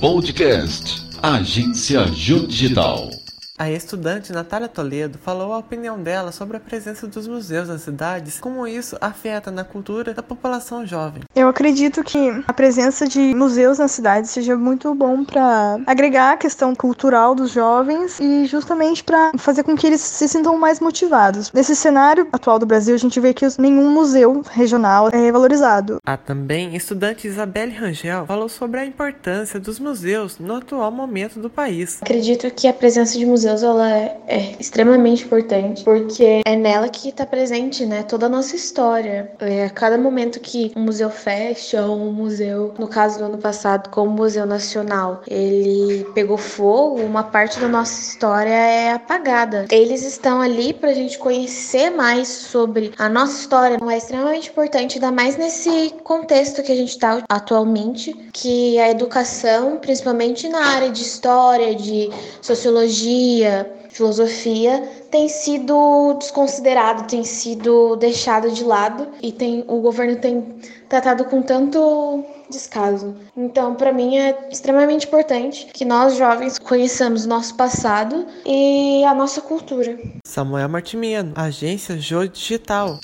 Podcast Agência Ju Digital. A estudante Natália Toledo falou a opinião dela sobre a presença dos museus nas cidades, como isso afeta na cultura da população jovem. Eu acredito que a presença de museus nas cidades seja muito bom para agregar a questão cultural dos jovens e justamente para fazer com que eles se sintam mais motivados. Nesse cenário atual do Brasil, a gente vê que nenhum museu regional é valorizado. A também estudante Isabelle Rangel falou sobre a importância dos museus no atual momento do país. Acredito que a presença de museus museus ela é, é, extremamente importante porque é nela que está presente, né, toda a nossa história. É, a cada momento que um museu fecha ou um museu, no caso do ano passado, como o Museu Nacional, ele pegou fogo, uma parte da nossa história é apagada. Eles estão ali para a gente conhecer mais sobre a nossa história. Então, é extremamente importante, ainda mais nesse contexto que a gente está atualmente, que a educação, principalmente na área de história, de sociologia filosofia tem sido desconsiderado, tem sido deixado de lado e tem o governo tem tratado com tanto descaso. Então, para mim é extremamente importante que nós jovens conheçamos nosso passado e a nossa cultura. Samuel Martimiano, Agência Jô Digital.